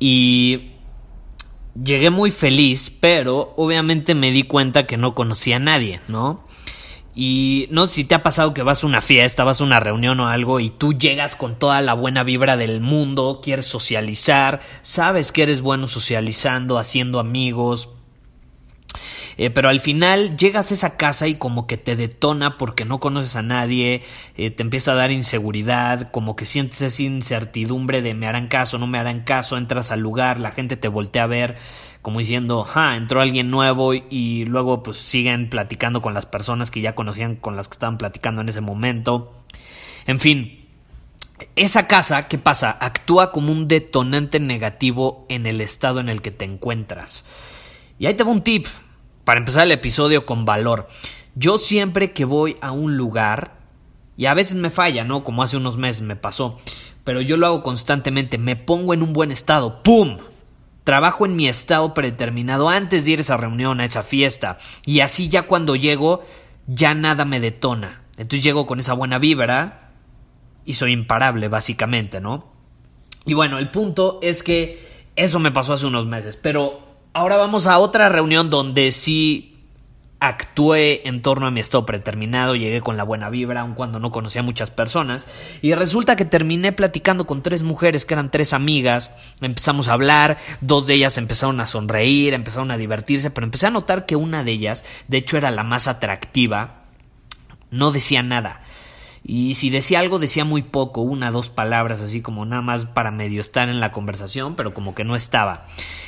y llegué muy feliz, pero obviamente me di cuenta que no conocía a nadie, ¿no? Y no sé si te ha pasado que vas a una fiesta, vas a una reunión o algo y tú llegas con toda la buena vibra del mundo, quieres socializar, sabes que eres bueno socializando, haciendo amigos, eh, pero al final llegas a esa casa y como que te detona porque no conoces a nadie, eh, te empieza a dar inseguridad, como que sientes esa incertidumbre de me harán caso, no me harán caso, entras al lugar, la gente te voltea a ver como diciendo, ja, entró alguien nuevo y luego pues siguen platicando con las personas que ya conocían con las que estaban platicando en ese momento. En fin, esa casa, ¿qué pasa? Actúa como un detonante negativo en el estado en el que te encuentras. Y ahí te va un tip, para empezar el episodio con valor. Yo siempre que voy a un lugar, y a veces me falla, ¿no? Como hace unos meses me pasó, pero yo lo hago constantemente, me pongo en un buen estado, ¡pum! Trabajo en mi estado predeterminado antes de ir a esa reunión, a esa fiesta, y así ya cuando llego, ya nada me detona. Entonces llego con esa buena vibra y soy imparable, básicamente, ¿no? Y bueno, el punto es que eso me pasó hace unos meses, pero Ahora vamos a otra reunión donde sí actué en torno a mi estado predeterminado, llegué con la buena vibra, aun cuando no conocía a muchas personas, y resulta que terminé platicando con tres mujeres que eran tres amigas, empezamos a hablar, dos de ellas empezaron a sonreír, empezaron a divertirse, pero empecé a notar que una de ellas, de hecho era la más atractiva, no decía nada. Y si decía algo, decía muy poco, una, dos palabras, así como nada más para medio estar en la conversación, pero como que no estaba.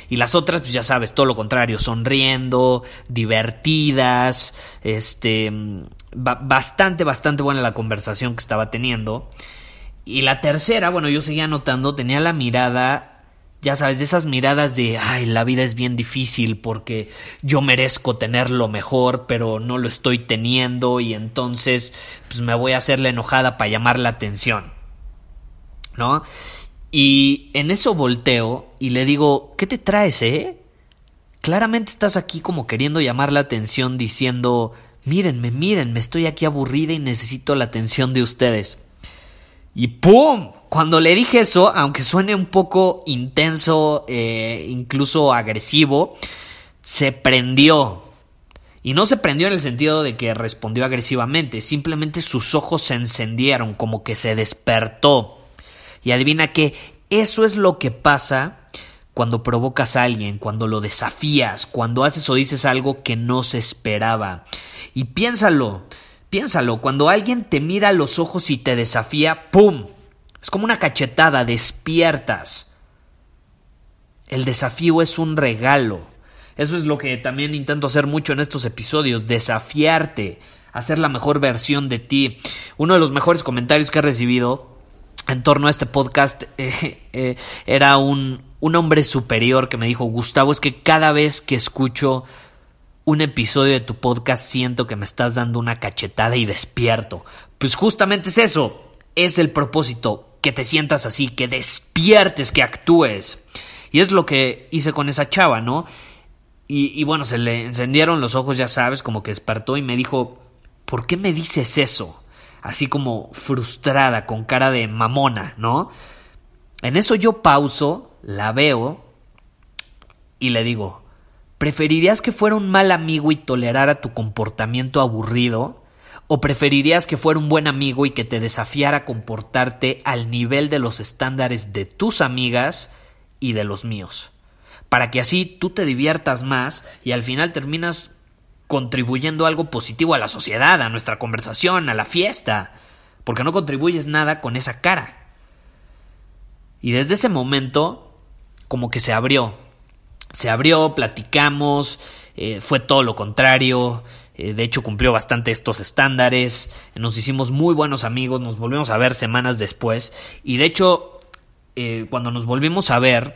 Y las otras, pues ya sabes, todo lo contrario, sonriendo, divertidas, este, bastante, bastante buena la conversación que estaba teniendo. Y la tercera, bueno, yo seguía notando, tenía la mirada ya sabes, de esas miradas de, ay, la vida es bien difícil porque yo merezco tener lo mejor, pero no lo estoy teniendo y entonces pues me voy a hacerle enojada para llamar la atención. ¿No? Y en eso volteo y le digo, ¿qué te traes, eh? Claramente estás aquí como queriendo llamar la atención diciendo, mírenme, mírenme, estoy aquí aburrida y necesito la atención de ustedes. Y ¡pum! Cuando le dije eso, aunque suene un poco intenso, eh, incluso agresivo, se prendió. Y no se prendió en el sentido de que respondió agresivamente, simplemente sus ojos se encendieron, como que se despertó. Y adivina que eso es lo que pasa cuando provocas a alguien, cuando lo desafías, cuando haces o dices algo que no se esperaba. Y piénsalo, piénsalo, cuando alguien te mira a los ojos y te desafía, ¡pum! Es como una cachetada, despiertas. El desafío es un regalo. Eso es lo que también intento hacer mucho en estos episodios, desafiarte, hacer la mejor versión de ti. Uno de los mejores comentarios que he recibido en torno a este podcast eh, eh, era un, un hombre superior que me dijo, Gustavo, es que cada vez que escucho un episodio de tu podcast siento que me estás dando una cachetada y despierto. Pues justamente es eso, es el propósito, que te sientas así, que despiertes, que actúes. Y es lo que hice con esa chava, ¿no? Y, bueno, se le encendieron los ojos, ya sabes, como que despertó y me dijo, ¿por qué me dices eso? Así como frustrada, con cara de mamona, ¿no? En eso yo pauso, la veo y le digo, ¿preferirías que fuera un mal amigo y tolerara tu comportamiento aburrido? ¿O preferirías que fuera un buen amigo y que te desafiara a comportarte al nivel de los estándares de tus amigas y de los míos. Para que así tú te diviertas más y al final terminas contribuyendo algo positivo a la sociedad, a nuestra conversación, a la fiesta, porque no contribuyes nada con esa cara. Y desde ese momento, como que se abrió. Se abrió, platicamos, eh, fue todo lo contrario. Eh, de hecho, cumplió bastante estos estándares. Nos hicimos muy buenos amigos, nos volvimos a ver semanas después. Y de hecho, eh, cuando nos volvimos a ver,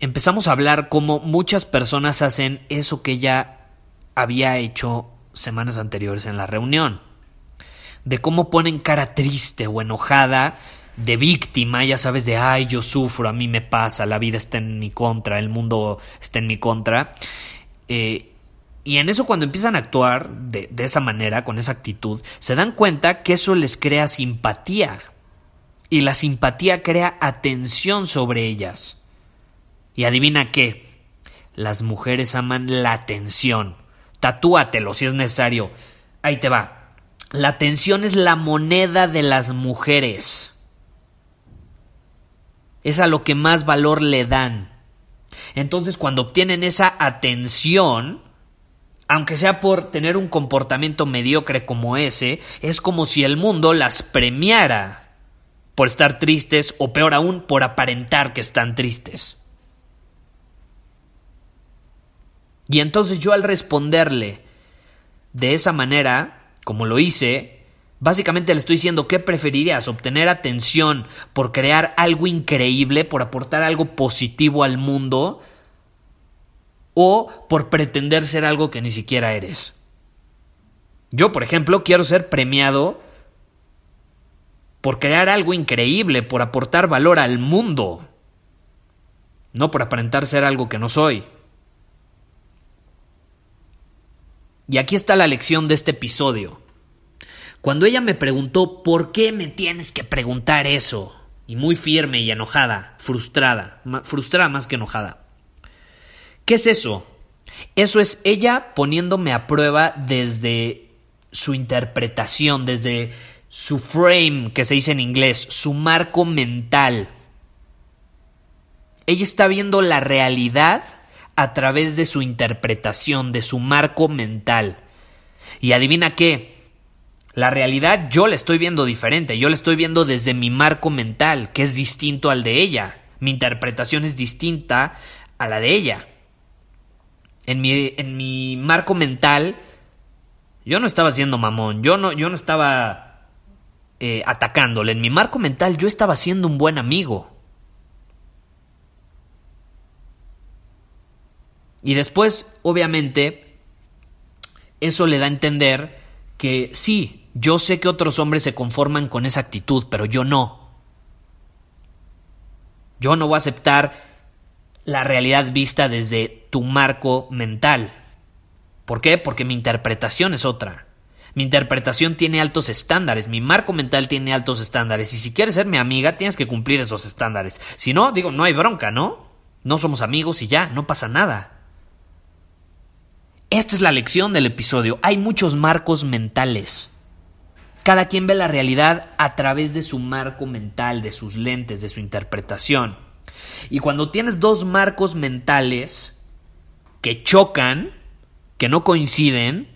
empezamos a hablar cómo muchas personas hacen eso que ella había hecho semanas anteriores en la reunión. De cómo ponen cara triste o enojada de víctima, ya sabes, de ay, yo sufro, a mí me pasa, la vida está en mi contra, el mundo está en mi contra. Eh, y en eso cuando empiezan a actuar de, de, esa manera, con esa actitud, se dan cuenta que eso les crea simpatía. Y la simpatía crea atención sobre ellas. Y adivina qué, las mujeres aman la atención. Tatúatelo si es necesario. Ahí te va. La atención es la moneda de las mujeres. Es a lo que más valor le dan. Entonces, cuando obtienen esa atención, aunque sea por tener un comportamiento mediocre como ese, es como si el mundo las premiara por estar tristes o peor aún por aparentar que están tristes. Y entonces yo al responderle de esa manera, como lo hice, Básicamente le estoy diciendo qué preferirías, obtener atención por crear algo increíble, por aportar algo positivo al mundo, o por pretender ser algo que ni siquiera eres. Yo, por ejemplo, quiero ser premiado por crear algo increíble, por aportar valor al mundo, no por aparentar ser algo que no soy. Y aquí está la lección de este episodio. Cuando ella me preguntó ¿por qué me tienes que preguntar eso? Y muy firme y enojada, frustrada, frustrada más que enojada. ¿Qué es eso? Eso es ella poniéndome a prueba desde su interpretación, desde su frame, que se dice en inglés, su marco mental. Ella está viendo la realidad a través de su interpretación, de su marco mental. Y adivina qué, la realidad yo la estoy viendo diferente, yo la estoy viendo desde mi marco mental, que es distinto al de ella. Mi interpretación es distinta a la de ella. En mi, en mi marco mental, yo no estaba siendo mamón, yo no, yo no estaba eh, atacándole. En mi marco mental yo estaba siendo un buen amigo. Y después, obviamente, eso le da a entender que sí, yo sé que otros hombres se conforman con esa actitud, pero yo no. Yo no voy a aceptar la realidad vista desde tu marco mental. ¿Por qué? Porque mi interpretación es otra. Mi interpretación tiene altos estándares, mi marco mental tiene altos estándares, y si quieres ser mi amiga tienes que cumplir esos estándares. Si no, digo, no hay bronca, ¿no? No somos amigos y ya, no pasa nada. Esta es la lección del episodio. Hay muchos marcos mentales. Cada quien ve la realidad a través de su marco mental, de sus lentes, de su interpretación. Y cuando tienes dos marcos mentales que chocan, que no coinciden,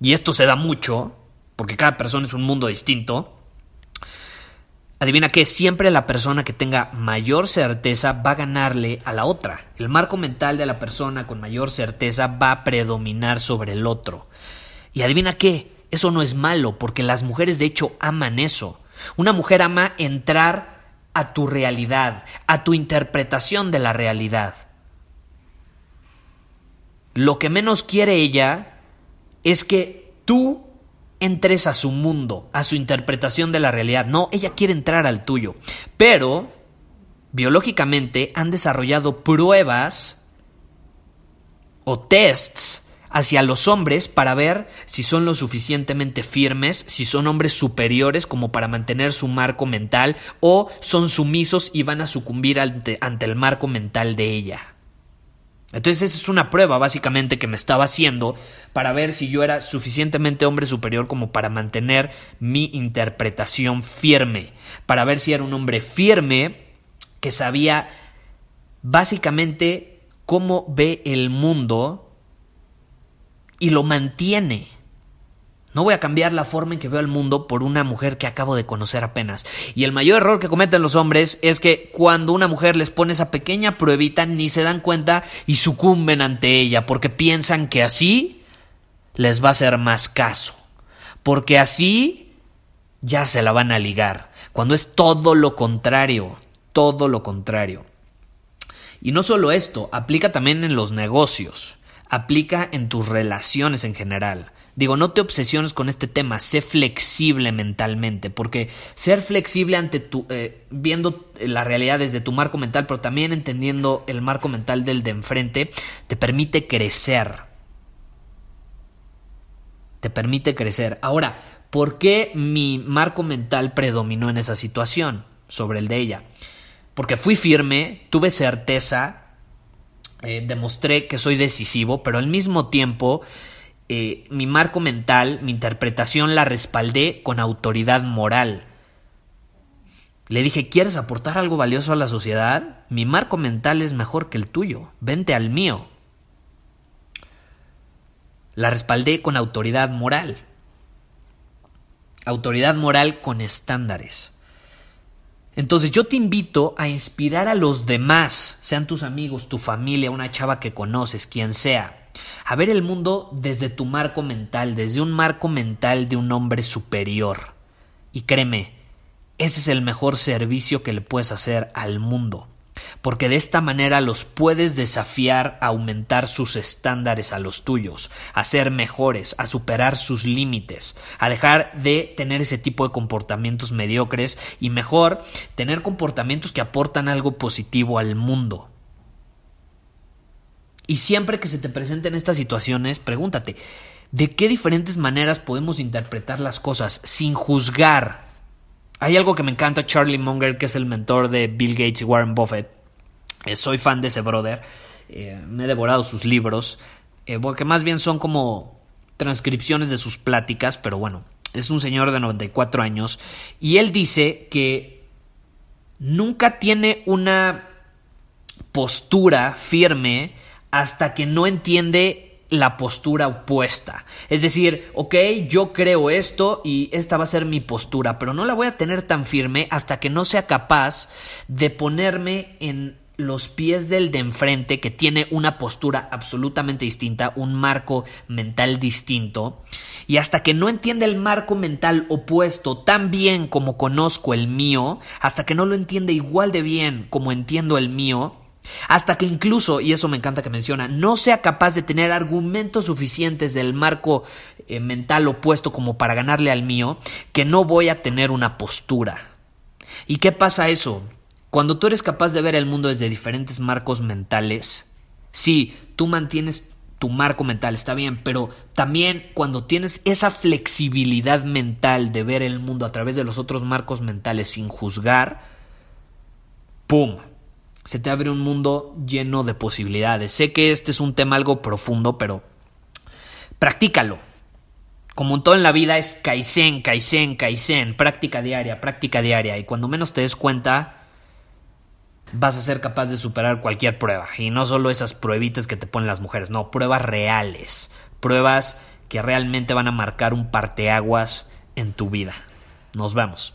y esto se da mucho, porque cada persona es un mundo distinto, adivina que siempre la persona que tenga mayor certeza va a ganarle a la otra. El marco mental de la persona con mayor certeza va a predominar sobre el otro. Y adivina qué, eso no es malo, porque las mujeres de hecho aman eso. Una mujer ama entrar a tu realidad, a tu interpretación de la realidad. Lo que menos quiere ella es que tú entres a su mundo, a su interpretación de la realidad. No, ella quiere entrar al tuyo. Pero, biológicamente, han desarrollado pruebas o tests hacia los hombres para ver si son lo suficientemente firmes, si son hombres superiores como para mantener su marco mental o son sumisos y van a sucumbir ante, el marco mental de ella. Entonces esa es una prueba básicamente que me estaba haciendo para ver si yo era suficientemente hombre superior como para mantener mi interpretación firme, para ver si era un hombre firme que sabía básicamente cómo ve el mundo y lo mantiene. No voy a cambiar la forma en que veo el mundo por una mujer que acabo de conocer apenas. Y el mayor error que cometen los hombres es que cuando una mujer les pone esa pequeña pruebita ni se dan cuenta y sucumben ante ella porque piensan que así les va a hacer más caso. Porque así ya se la van a ligar. Cuando es todo lo contrario, todo lo contrario. Y no solo esto, aplica también en los negocios, aplica en tus relaciones en general. Digo, no te obsesiones con este tema, sé flexible mentalmente, porque ser flexible ante tu, eh, viendo la realidad desde tu marco mental, pero también entendiendo el marco mental del de enfrente, te permite crecer. Te permite crecer. Ahora, ¿por qué mi marco mental predominó en esa situación sobre el de ella? Porque fui firme, tuve certeza, eh, demostré que soy decisivo, pero al mismo tiempo eh, mi marco mental, mi interpretación la respaldé con autoridad moral. Le dije, ¿quieres aportar algo valioso a la sociedad? Mi marco mental es mejor que el tuyo, vente al mío. La respaldé con autoridad moral. Autoridad moral con estándares. Entonces yo te invito a inspirar a los demás, sean tus amigos, tu familia, una chava que conoces, quien sea, a ver el mundo desde tu marco mental, desde un marco mental de un hombre superior. Y créeme, ese es el mejor servicio que le puedes hacer al mundo, porque de esta manera los puedes desafiar a aumentar sus estándares a los tuyos, a ser mejores, a superar sus límites, a dejar de tener ese tipo de comportamientos mediocres y mejor tener comportamientos que aportan algo positivo al mundo. Y siempre que se te presenten estas situaciones, pregúntate, ¿de qué diferentes maneras podemos interpretar las cosas sin juzgar? Hay algo que me encanta, Charlie Munger, que es el mentor de Bill Gates y Warren Buffett. Eh, soy fan de ese brother. Eh, me he devorado sus libros, eh, porque más bien son como transcripciones de sus pláticas, pero bueno, es un señor de 94 años y él dice que nunca tiene una postura firme hasta que no entiende la postura opuesta. Es decir, ok, yo creo esto y esta va a ser mi postura, pero no la voy a tener tan firme hasta que no sea capaz de ponerme en los pies del de enfrente que tiene una postura absolutamente distinta, un marco mental distinto, y hasta que no entiende el marco mental opuesto tan bien como conozco el mío, hasta que no lo entiende igual de bien como entiendo el mío, hasta que incluso, y eso me encanta que menciona, no sea capaz de tener argumentos suficientes del marco eh, mental opuesto como para ganarle al mío, que no voy a tener una postura. ¿Y qué pasa eso? Cuando tú eres capaz de ver el mundo desde diferentes marcos mentales, sí, tú mantienes tu marco mental, está bien, pero también cuando tienes esa flexibilidad mental de ver el mundo a través de los otros marcos mentales sin juzgar, ¡pum! Se te abre un mundo lleno de posibilidades. Sé que este es un tema algo profundo, pero practícalo. Como en todo en la vida es Kaizen, Kaizen, Kaizen, práctica diaria, práctica diaria. Y cuando menos te des cuenta, vas a ser capaz de superar cualquier prueba. Y no solo esas pruebitas que te ponen las mujeres, no, pruebas reales. Pruebas que realmente van a marcar un parteaguas en tu vida. Nos vemos.